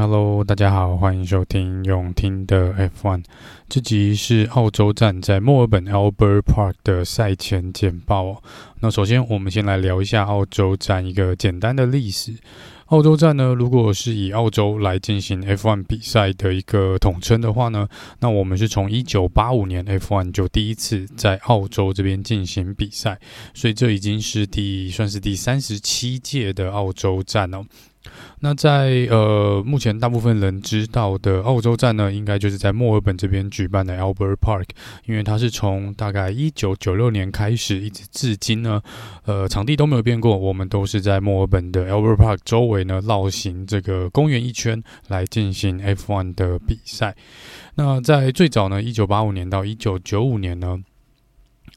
Hello，大家好，欢迎收听永听的 F1。这集是澳洲站在墨尔本 Albert Park 的赛前简报。那首先，我们先来聊一下澳洲站一个简单的历史。澳洲站呢，如果是以澳洲来进行 F1 比赛的一个统称的话呢，那我们是从一九八五年 F1 就第一次在澳洲这边进行比赛，所以这已经是第算是第三十七届的澳洲站哦。那在呃，目前大部分人知道的澳洲站呢，应该就是在墨尔本这边举办的 Albert Park，因为它是从大概一九九六年开始，一直至今呢，呃，场地都没有变过，我们都是在墨尔本的 Albert Park 周围呢绕行这个公园一圈来进行 F1 的比赛。那在最早呢，一九八五年到一九九五年呢。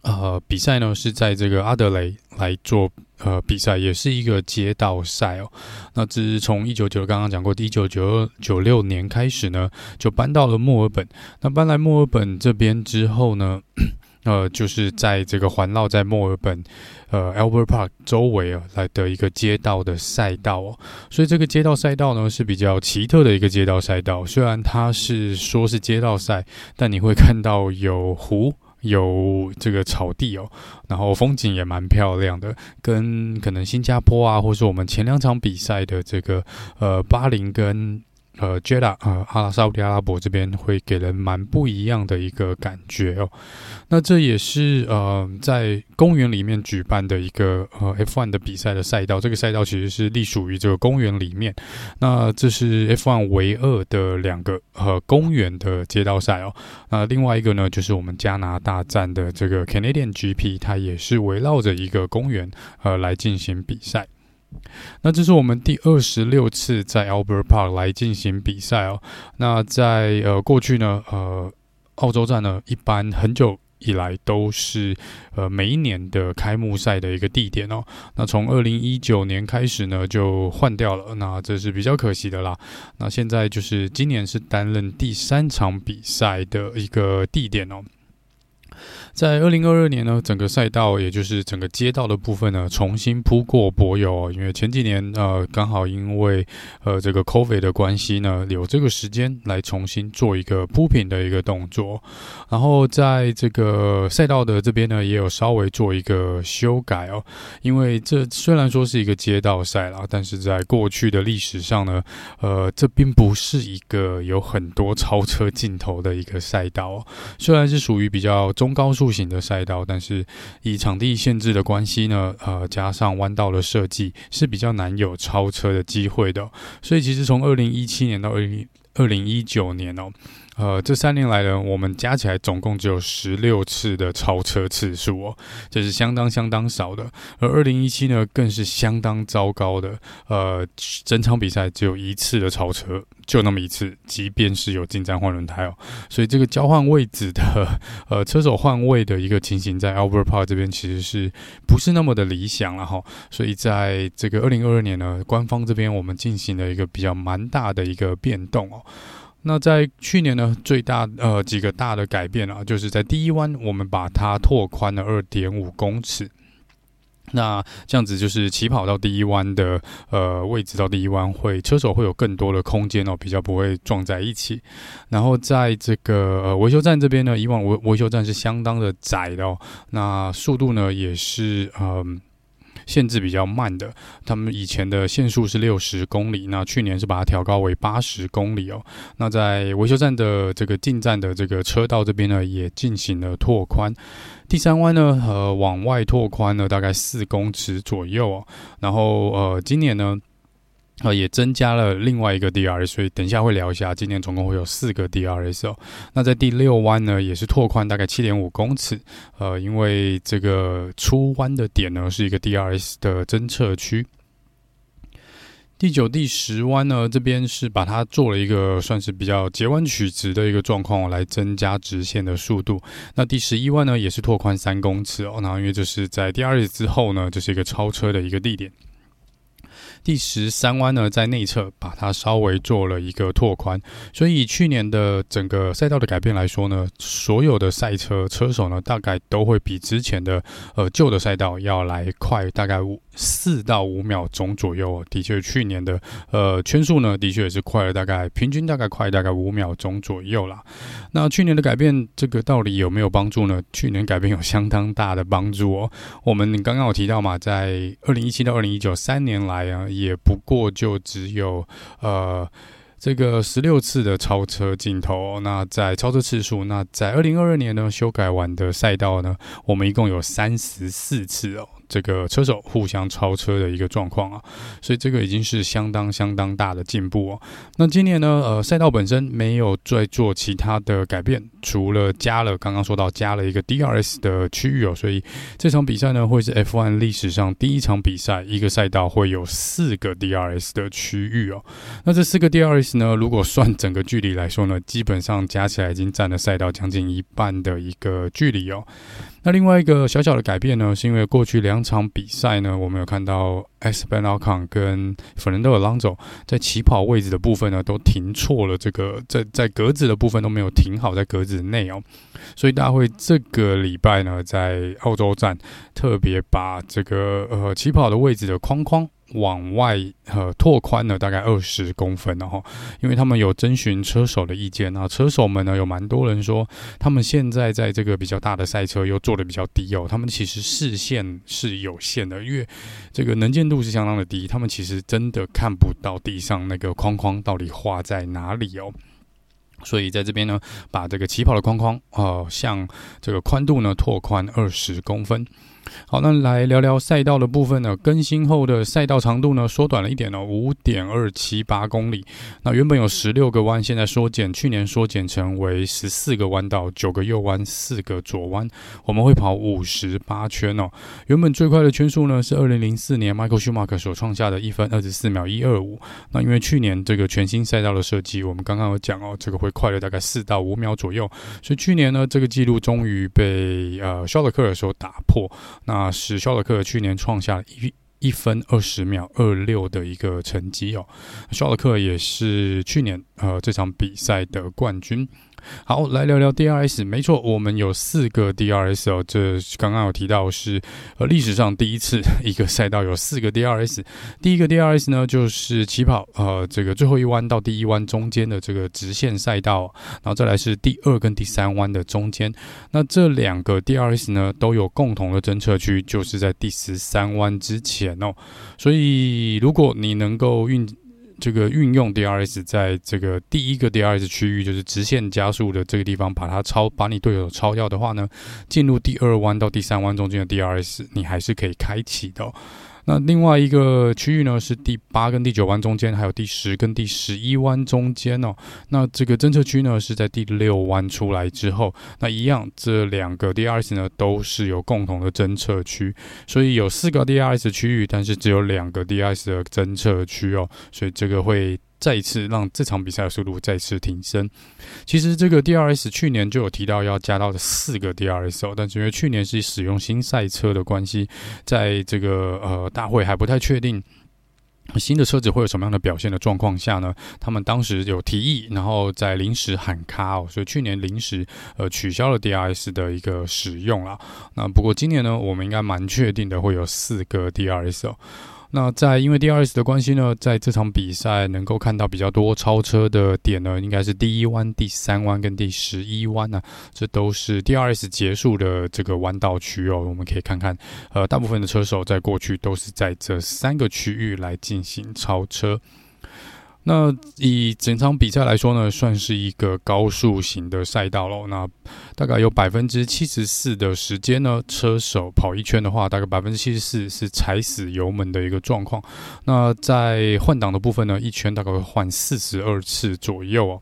呃，比赛呢是在这个阿德雷来做呃比赛，也是一个街道赛哦。那这是从一九九刚刚讲过，一九九二九六年开始呢，就搬到了墨尔本。那搬来墨尔本这边之后呢，呃，就是在这个环绕在墨尔本呃 Albert Park 周围啊来的一个街道的赛道哦。所以这个街道赛道呢是比较奇特的一个街道赛道，虽然它是说是街道赛，但你会看到有湖。有这个草地哦，然后风景也蛮漂亮的，跟可能新加坡啊，或是我们前两场比赛的这个呃巴林跟。呃 j e d a 呃，阿拉沙乌地阿拉伯这边会给人蛮不一样的一个感觉哦。那这也是呃，在公园里面举办的一个呃 F1 的比赛的赛道。这个赛道其实是隶属于这个公园里面。那这是 F1 唯二的两个呃公园的街道赛哦。那另外一个呢，就是我们加拿大站的这个 Canadian GP，它也是围绕着一个公园呃来进行比赛。那这是我们第二十六次在 Albert Park 来进行比赛哦。那在呃过去呢，呃，澳洲站呢，一般很久以来都是呃每一年的开幕赛的一个地点哦。那从二零一九年开始呢，就换掉了，那这是比较可惜的啦。那现在就是今年是担任第三场比赛的一个地点哦。在二零二二年呢，整个赛道也就是整个街道的部分呢，重新铺过柏油哦。因为前几年呃，刚好因为呃这个 COVID 的关系呢，有这个时间来重新做一个铺平的一个动作。然后在这个赛道的这边呢，也有稍微做一个修改哦。因为这虽然说是一个街道赛啦，但是在过去的历史上呢，呃，这并不是一个有很多超车镜头的一个赛道哦。虽然是属于比较中高速。速行的赛道，但是以场地限制的关系呢，呃，加上弯道的设计是比较难有超车的机会的。所以其实从二零一七年到二零二零一九年哦。呃，这三年来呢，我们加起来总共只有十六次的超车次数哦，这是相当相当少的。而二零一七呢，更是相当糟糕的，呃，整场比赛只有一次的超车，就那么一次，即便是有进站换轮胎哦。所以这个交换位置的，呃，车手换位的一个情形，在 Albert Park 这边其实是不是那么的理想了哈。所以在这个二零二二年呢，官方这边我们进行了一个比较蛮大的一个变动哦。那在去年呢，最大呃几个大的改变啊，就是在第一弯我们把它拓宽了二点五公尺。那这样子就是起跑到第一弯的呃位置到第一弯会车手会有更多的空间哦，比较不会撞在一起。然后在这个呃维修站这边呢，以往维维修站是相当的窄的哦，那速度呢也是嗯。限制比较慢的，他们以前的限速是六十公里，那去年是把它调高为八十公里哦。那在维修站的这个进站的这个车道这边呢，也进行了拓宽。第三弯呢，呃，往外拓宽了大概四公尺左右哦。然后呃，今年呢。呃，也增加了另外一个 DRS，所以等一下会聊一下。今年总共会有四个 DRS 哦。那在第六弯呢，也是拓宽大概七点五公尺。呃，因为这个出弯的点呢是一个 DRS 的侦测区。第九、第十弯呢，这边是把它做了一个算是比较截弯取直的一个状况，来增加直线的速度。那第十一弯呢，也是拓宽三公尺哦。然后因为这是在 DRS 之后呢，这是一个超车的一个地点。第十三弯呢，在内侧把它稍微做了一个拓宽，所以去年的整个赛道的改变来说呢，所有的赛车车手呢，大概都会比之前的呃旧的赛道要来快大概五四到五秒钟左右。的确，去年的呃圈速呢，的确也是快了大概平均大概快大概五秒钟左右啦。那去年的改变，这个到底有没有帮助呢？去年改变有相当大的帮助哦。我们刚刚有提到嘛，在二零一七到二零一九三年来啊，也不过就只有呃。这个十六次的超车镜头，那在超车次数，那在二零二二年呢，修改完的赛道呢，我们一共有三十四次哦。这个车手互相超车的一个状况啊，所以这个已经是相当相当大的进步哦。那今年呢，呃，赛道本身没有再做其他的改变，除了加了刚刚说到加了一个 DRS 的区域哦，所以这场比赛呢会是 F1 历史上第一场比赛，一个赛道会有四个 DRS 的区域哦。那这四个 DRS 呢，如果算整个距离来说呢，基本上加起来已经占了赛道将近一半的一个距离哦。那另外一个小小的改变呢，是因为过去两场比赛呢，我们有看到 Sven Alcon 跟 Fernando Alonso 在起跑位置的部分呢，都停错了，这个在在格子的部分都没有停好在格子内哦，所以大家会这个礼拜呢，在澳洲站特别把这个呃起跑的位置的框框。往外呃拓宽了大概二十公分，然后因为他们有征询车手的意见，那车手们呢，有蛮多人说，他们现在在这个比较大的赛车又做得比较低哦，他们其实视线是有限的，因为这个能见度是相当的低，他们其实真的看不到地上那个框框到底画在哪里哦，所以在这边呢，把这个起跑的框框呃，向这个宽度呢拓宽二十公分。好，那来聊聊赛道的部分呢。更新后的赛道长度呢，缩短了一点哦，五点二七八公里。那原本有十六个弯，现在缩减，去年缩减成为十四个弯道，九个右弯，四个左弯。我们会跑五十八圈哦。原本最快的圈速呢，是二零零四年 Michael Schumacher 所创下的一分二十四秒一二五。那因为去年这个全新赛道的设计，我们刚刚有讲哦，这个会快了大概四到五秒左右。所以去年呢，这个记录终于被呃肖勒克尔所打破。那史肖勒克去年创下一一分二十秒二六的一个成绩哦，肖勒克也是去年呃这场比赛的冠军。好，来聊聊 DRS。没错，我们有四个 DRS 哦。这刚刚有提到是呃历史上第一次一个赛道有四个 DRS。第一个 DRS 呢，就是起跑呃这个最后一弯到第一弯中间的这个直线赛道，然后再来是第二跟第三弯的中间。那这两个 DRS 呢都有共同的侦测区，就是在第十三弯之前哦。所以如果你能够运这个运用 DRS 在这个第一个 DRS 区域，就是直线加速的这个地方，把它超，把你队友超掉的话呢，进入第二弯到第三弯中间的 DRS，你还是可以开启的。那另外一个区域呢，是第八跟第九弯中间，还有第十跟第十一弯中间哦。那这个侦测区呢，是在第六弯出来之后。那一样，这两个 DRS 呢，都是有共同的侦测区，所以有四个 DRS 区域，但是只有两个 DRS 的侦测区哦。所以这个会。再一次让这场比赛的速度再次提升。其实这个 DRS 去年就有提到要加到的四个 DRS 哦，但是因为去年是使用新赛车的关系，在这个呃大会还不太确定新的车子会有什么样的表现的状况下呢，他们当时有提议，然后在临时喊卡哦，所以去年临时呃取消了 DRS 的一个使用啦。那不过今年呢，我们应该蛮确定的会有四个 DRS 哦。那在因为 DRS 的关系呢，在这场比赛能够看到比较多超车的点呢，应该是第一弯、第三弯跟第十一弯呢，这都是 DRS 结束的这个弯道区哦。我们可以看看，呃，大部分的车手在过去都是在这三个区域来进行超车。那以整场比赛来说呢，算是一个高速型的赛道喽。那大概有百分之七十四的时间呢，车手跑一圈的话，大概百分之七十四是踩死油门的一个状况。那在换挡的部分呢，一圈大概会换四十二次左右哦。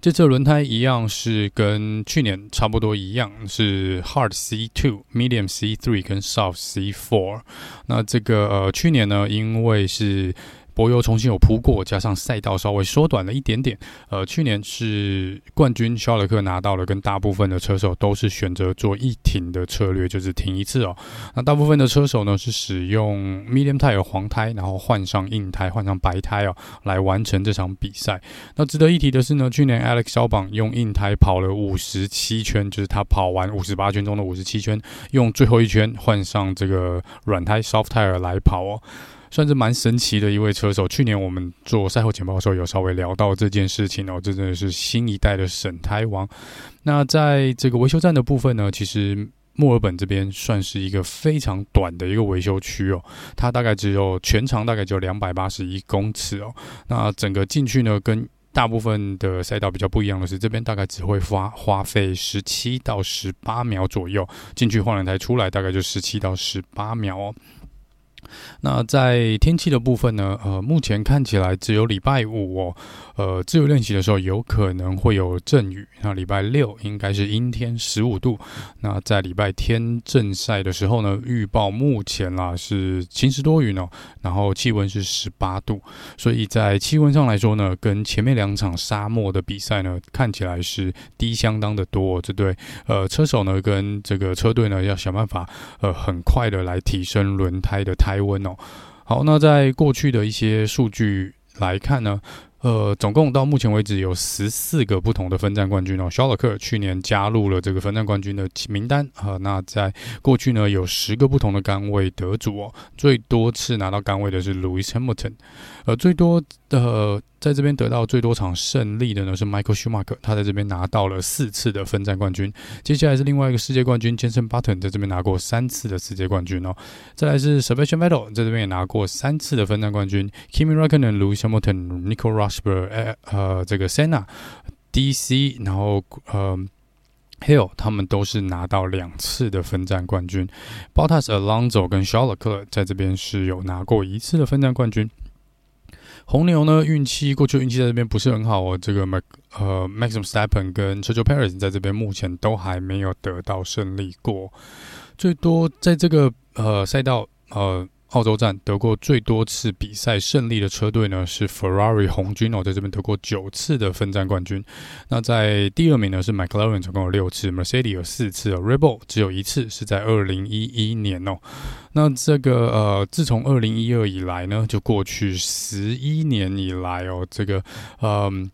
这次轮胎一样是跟去年差不多一样，是 Hard C Two、Medium C Three 跟 Soft C Four。那这个呃，去年呢，因为是柏油重新有铺过，加上赛道稍微缩短了一点点。呃，去年是冠军肖勒克拿到了，跟大部分的车手都是选择做一停的策略，就是停一次哦。那大部分的车手呢是使用 medium tire 黄胎，然后换上硬胎，换上白胎哦，来完成这场比赛。那值得一提的是呢，去年 Alex 肖榜用硬胎跑了五十七圈，就是他跑完五十八圈中的五十七圈，用最后一圈换上这个软胎 soft tire 来跑哦。算是蛮神奇的一位车手。去年我们做赛后简报的时候，有稍微聊到这件事情哦。这真的是新一代的省胎王。那在这个维修站的部分呢，其实墨尔本这边算是一个非常短的一个维修区哦。它大概只有全长大概只有两百八十一公尺哦。那整个进去呢，跟大部分的赛道比较不一样的是，这边大概只会花花费十七到十八秒左右进去换两台，出来大概就十七到十八秒哦。那在天气的部分呢？呃，目前看起来只有礼拜五哦，呃，自由练习的时候有可能会有阵雨。那礼拜六应该是阴天，十五度。那在礼拜天正赛的时候呢，预报目前啦是晴时多云哦，然后气温是十八度。所以在气温上来说呢，跟前面两场沙漠的比赛呢，看起来是低相当的多。这对呃车手呢跟这个车队呢要想办法呃很快的来提升轮胎的胎台温哦。好，那在过去的一些数据来看呢，呃，总共到目前为止有十四个不同的分站冠军哦。肖勒克去年加入了这个分站冠军的名单啊、呃。那在过去呢，有十个不同的杆位得主哦。最多次拿到杆位的是 Louis Hamilton，呃，最多的。在这边得到最多场胜利的呢是 Michael Schumacher，他在这边拿到了四次的分站冠军。接下来是另外一个世界冠军 Jenson Button，在这边拿过三次的世界冠军哦。再来是 Sebastian Vettel，在这边也拿过三次的分站冠军。Kimi Räikkönen、Louis Hamilton、Nico r o s s 哎呃，这个 Senna、DC，然后呃 Hill，他们都是拿到两次的分站冠军。Bottas、Alonso 跟 Charles Leclerc 在这边是有拿过一次的分站冠军。红牛呢，运气过去运气在这边不是很好哦。这个 Mac 呃 Maxim s t e p p e n 跟 Sergio Perez 在这边目前都还没有得到胜利过。最多在这个呃赛道呃。澳洲站得过最多次比赛胜利的车队呢是 Ferrari 红军哦，在这边得过九次的分站冠军。那在第二名呢是 McLaren，总共有六次，Mercedes 有四次，Rebel 只有一次，是在二零一一年哦。那这个呃，自从二零一二以来呢，就过去十一年以来哦，这个嗯。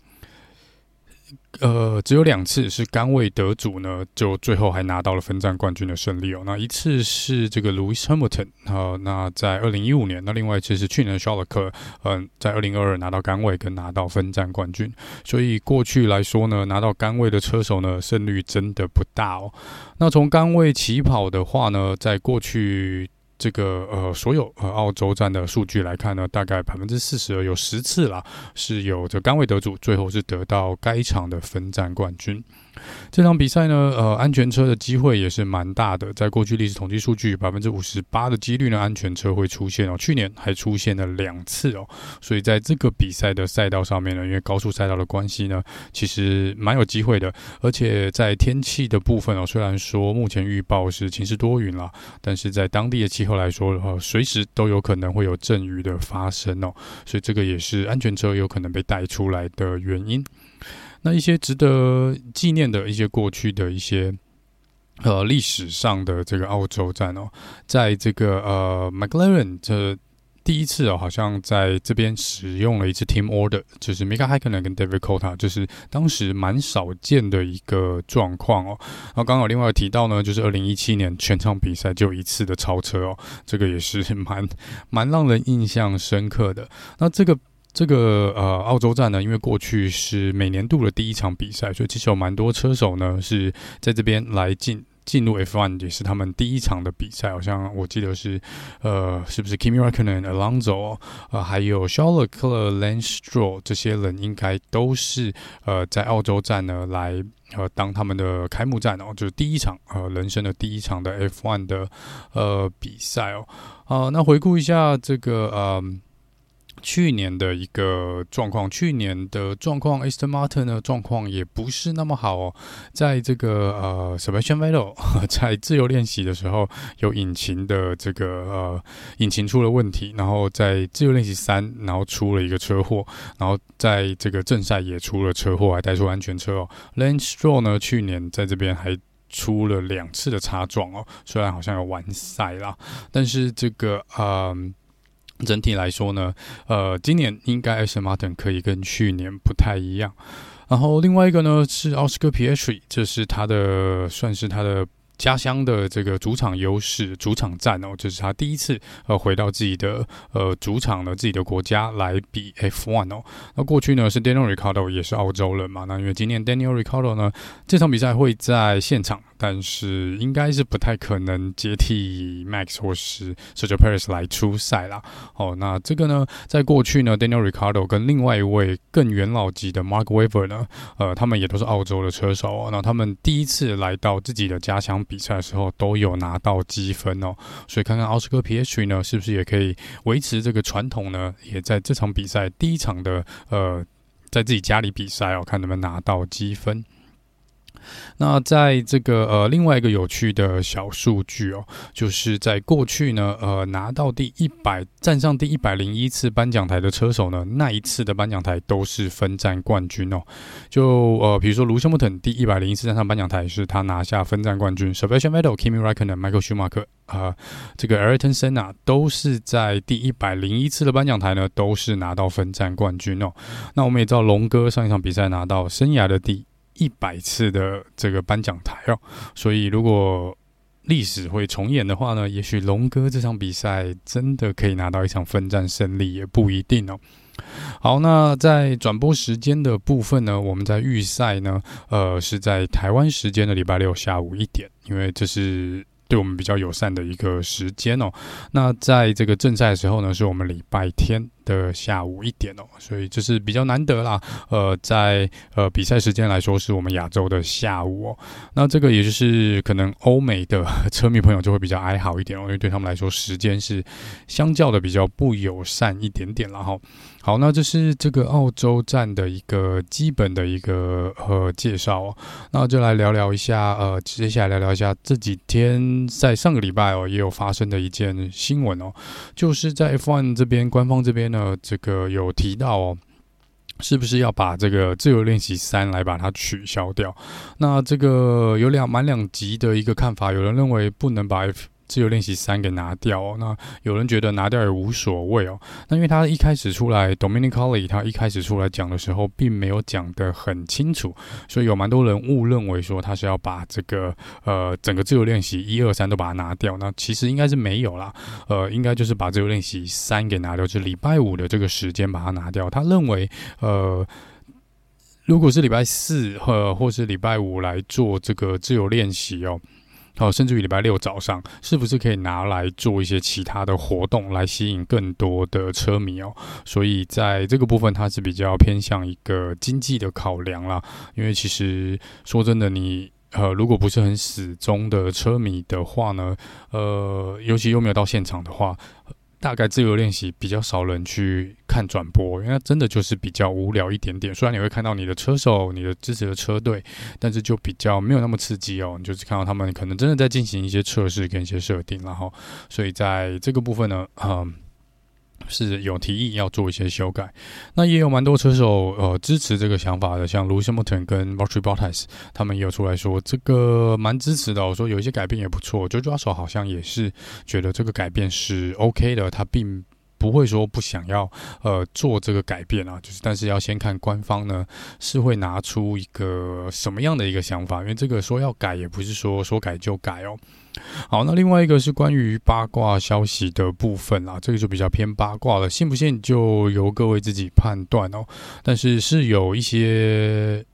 呃只有两次是杆位得主呢，就最后还拿到了分站冠军的胜利哦。那一次是这个 Louis Hamilton 啊，那在二零一五年，那另外一次是去年的肖勒克，嗯，在二零二二拿到杆位跟拿到分站冠军。所以过去来说呢，拿到杆位的车手呢，胜率真的不大哦。那从杆位起跑的话呢，在过去。这个呃，所有呃澳洲站的数据来看呢，大概百分之四十有十次啦，是有着杆位得主，最后是得到该场的分站冠军。这场比赛呢，呃，安全车的机会也是蛮大的。在过去历史统计数据，百分之五十八的几率呢，安全车会出现哦。去年还出现了两次哦，所以在这个比赛的赛道上面呢，因为高速赛道的关系呢，其实蛮有机会的。而且在天气的部分哦，虽然说目前预报是晴时多云啦，但是在当地的气候来说，呃，随时都有可能会有阵雨的发生哦。所以这个也是安全车有可能被带出来的原因。那一些值得纪念的一些过去的一些呃历史上的这个澳洲站哦，在这个呃 McLaren 这第一次哦，好像在这边使用了一次 Team Order，就是 Mika Häkkinen 跟 David Cota，就是当时蛮少见的一个状况哦。然后刚好另外提到呢，就是二零一七年全场比赛就一次的超车哦，这个也是蛮蛮让人印象深刻的。那这个。这个呃，澳洲站呢，因为过去是每年度的第一场比赛，所以其实有蛮多车手呢是在这边来进进入 F1，也是他们第一场的比赛。好像我记得是呃，是不是 Kimi Räikkönen、Alonso 呃，还有 Charles Leclerc、Lance Stroll 这些人，应该都是呃在澳洲站呢来呃当他们的开幕战哦，就是第一场呃人生的第一场的 F1 的呃比赛哦。好、那回顾一下这个呃。去年的一个状况，去年的状况，Aston Martin 的状况也不是那么好哦。在这个呃 s e b a s t i a n v e t t e 在自由练习的时候，有引擎的这个呃，引擎出了问题，然后在自由练习三，然后出了一个车祸，然后在这个正赛也出了车祸，还带出安全车哦。Lance Stroll 呢，去年在这边还出了两次的擦撞哦，虽然好像有完赛啦，但是这个呃。整体来说呢，呃，今年应该 Aston Martin 可以跟去年不太一样。然后另外一个呢是 Oscar Piastri，这是他的算是他的家乡的这个主场优势，主场战哦，这是他第一次呃回到自己的呃主场的自己的国家来比 F1 哦。那过去呢是 Daniel Ricciardo 也是澳洲人嘛，那因为今年 Daniel Ricciardo 呢这场比赛会在现场。但是应该是不太可能接替 Max 或是 Sergio Perez 来出赛啦。哦，那这个呢，在过去呢，Daniel Ricardo 跟另外一位更元老级的 Mark Webber 呢，呃，他们也都是澳洲的车手哦。那他们第一次来到自己的家乡比赛的时候，都有拿到积分哦。所以看看 Oscar Piastri 呢，是不是也可以维持这个传统呢？也在这场比赛第一场的呃，在自己家里比赛哦，看能不能拿到积分。那在这个呃，另外一个有趣的小数据哦，就是在过去呢，呃，拿到第一百站上第一百零一次颁奖台的车手呢，那一次的颁奖台都是分站冠军哦。就呃，比如说卢西姆特第一百零一次站上颁奖台是他拿下分站冠军，Sebastian Vettel、Kimi Raikkonen、Michael Schumacher 啊，这个 Ayrton Senna 都是在第一百零一次的颁奖台呢，都是拿到分站冠军哦。那我们也知道龙哥上一场比赛拿到生涯的第一百次的这个颁奖台哦，所以如果历史会重演的话呢，也许龙哥这场比赛真的可以拿到一场分站胜利，也不一定哦。好，那在转播时间的部分呢，我们在预赛呢，呃，是在台湾时间的礼拜六下午一点，因为这是。对我们比较友善的一个时间哦。那在这个正赛的时候呢，是我们礼拜天的下午一点哦，所以这是比较难得啦。呃，在呃比赛时间来说，是我们亚洲的下午哦。那这个也就是可能欧美的车迷朋友就会比较哀嚎一点哦，因为对他们来说，时间是相较的比较不友善一点点了哈。好，那这是这个澳洲站的一个基本的一个呃介绍哦，那就来聊聊一下呃，接下来聊聊一下这几天在上个礼拜哦也有发生的一件新闻哦，就是在 F1 这边官方这边呢，这个有提到哦，是不是要把这个自由练习三来把它取消掉？那这个有两蛮两极的一个看法，有人认为不能把 F 自由练习三给拿掉哦，那有人觉得拿掉也无所谓哦。那因为他一开始出来，Dominicali 他一开始出来讲的时候，并没有讲得很清楚，所以有蛮多人误认为说他是要把这个呃整个自由练习一二三都把它拿掉。那其实应该是没有啦，呃，应该就是把自由练习三给拿掉，就是礼拜五的这个时间把它拿掉。他认为呃，如果是礼拜四或或是礼拜五来做这个自由练习哦。好，甚至于礼拜六早上，是不是可以拿来做一些其他的活动，来吸引更多的车迷哦？所以在这个部分，它是比较偏向一个经济的考量啦。因为其实说真的，你呃，如果不是很死忠的车迷的话呢，呃，尤其又没有到现场的话。大概自由练习比较少人去看转播，因为它真的就是比较无聊一点点。虽然你会看到你的车手、你的支持的车队，但是就比较没有那么刺激哦。你就是看到他们可能真的在进行一些测试跟一些设定，然后，所以在这个部分呢，嗯。是有提议要做一些修改，那也有蛮多车手呃支持这个想法的，像 Lewis Hamilton 跟 Valtteri Bottas 他们也有出来说这个蛮支持的。我说有一些改变也不错，George Russell 好像也是觉得这个改变是 OK 的，他并不会说不想要呃做这个改变啊，就是但是要先看官方呢是会拿出一个什么样的一个想法，因为这个说要改也不是说说改就改哦。好，那另外一个是关于八卦消息的部分啦，这个就比较偏八卦了，信不信就由各位自己判断哦。但是是有一些，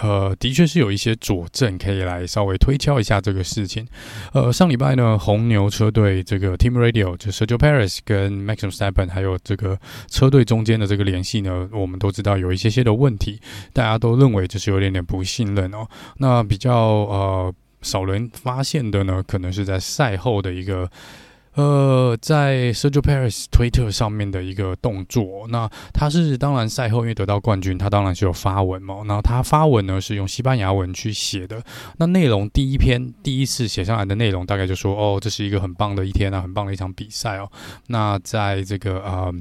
呃，的确是有一些佐证可以来稍微推敲一下这个事情。呃，上礼拜呢，红牛车队这个 Team Radio 就 Sergio Perez 跟 Maxim s t e p e n 还有这个车队中间的这个联系呢，我们都知道有一些些的问题，大家都认为就是有点点不信任哦。那比较呃。少人发现的呢，可能是在赛后的一个呃，在 Sergio Perez 推特上面的一个动作，那他是当然赛后因为得到冠军，他当然是有发文嘛。然后他发文呢是用西班牙文去写的，那内容第一篇第一次写上来的内容大概就说哦，这是一个很棒的一天啊，很棒的一场比赛哦。那在这个呃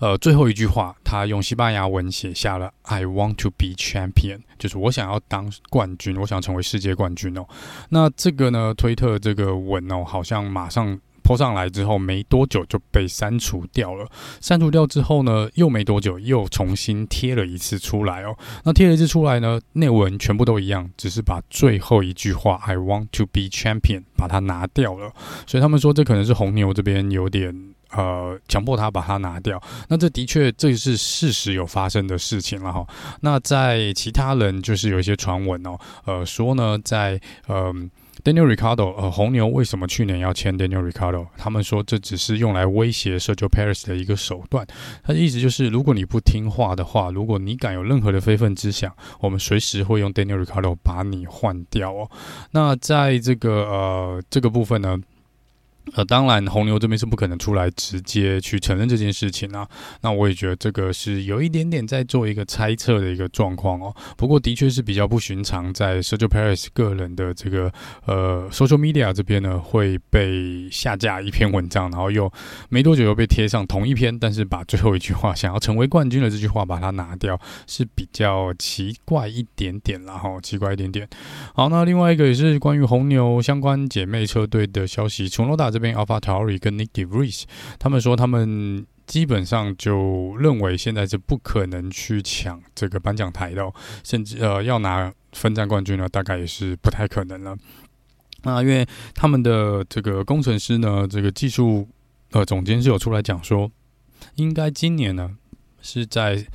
呃最后一句话，他用西班牙文写下了 "I want to be champion"，就是我想要当冠军，我想成为世界冠军哦。那这个呢，推特这个文哦，好像马上。泼上来之后没多久就被删除掉了。删除掉之后呢，又没多久又重新贴了一次出来哦。那贴了一次出来呢，内文全部都一样，只是把最后一句话 "I want to be champion" 把它拿掉了。所以他们说这可能是红牛这边有点呃强迫他把它拿掉。那这的确这是事实有发生的事情了哈。那在其他人就是有一些传闻哦，呃说呢在嗯。呃 Daniel Ricardo，呃，红牛为什么去年要签 Daniel Ricardo？他们说这只是用来威胁 Sergio Perez 的一个手段。他的意思就是，如果你不听话的话，如果你敢有任何的非分之想，我们随时会用 Daniel Ricardo 把你换掉哦。那在这个呃这个部分呢？呃，当然，红牛这边是不可能出来直接去承认这件事情啊。那我也觉得这个是有一点点在做一个猜测的一个状况哦。不过，的确是比较不寻常，在 Sergio Perez 个人的这个呃 social media 这边呢，会被下架一篇文章，然后又没多久又被贴上同一篇，但是把最后一句话“想要成为冠军”的这句话把它拿掉，是比较奇怪一点点啦，哈，奇怪一点点。好，那另外一个也是关于红牛相关姐妹车队的消息，从罗达。这边 AlphaTauri 跟 Nick DeVries，他们说他们基本上就认为现在是不可能去抢这个颁奖台的，甚至呃要拿分站冠军呢，大概也是不太可能了。那因为他们的这个工程师呢，这个技术呃总监是有出来讲说，应该今年呢是在。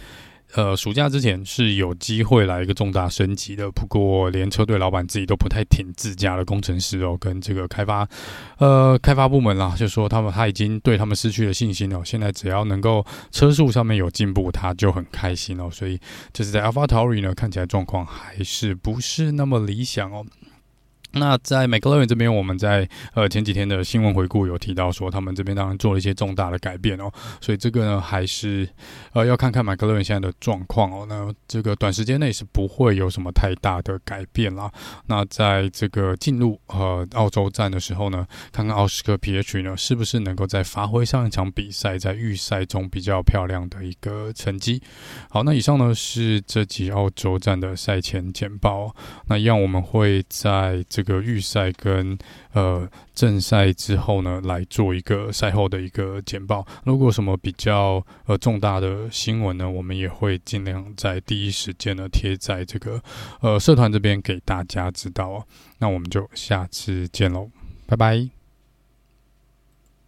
呃，暑假之前是有机会来一个重大升级的，不过连车队老板自己都不太挺自家的工程师哦，跟这个开发，呃，开发部门啦，就说他们他已经对他们失去了信心了。现在只要能够车速上面有进步，他就很开心哦。所以就是在 AlphaTauri 呢，看起来状况还是不是那么理想哦。那在 McLaren 这边，我们在呃前几天的新闻回顾有提到说，他们这边当然做了一些重大的改变哦，所以这个呢还是呃要看看 McLaren 现在的状况哦。那这个短时间内是不会有什么太大的改变啦。那在这个进入呃澳洲站的时候呢，看看奥斯克皮耶区呢是不是能够再发挥上一场比赛在预赛中比较漂亮的一个成绩。好，那以上呢是这集澳洲站的赛前简报。那一样我们会在。这个预赛跟呃正赛之后呢，来做一个赛后的一个简报。如果什么比较呃重大的新闻呢，我们也会尽量在第一时间呢贴在这个呃社团这边给大家知道哦。那我们就下次见喽，拜拜。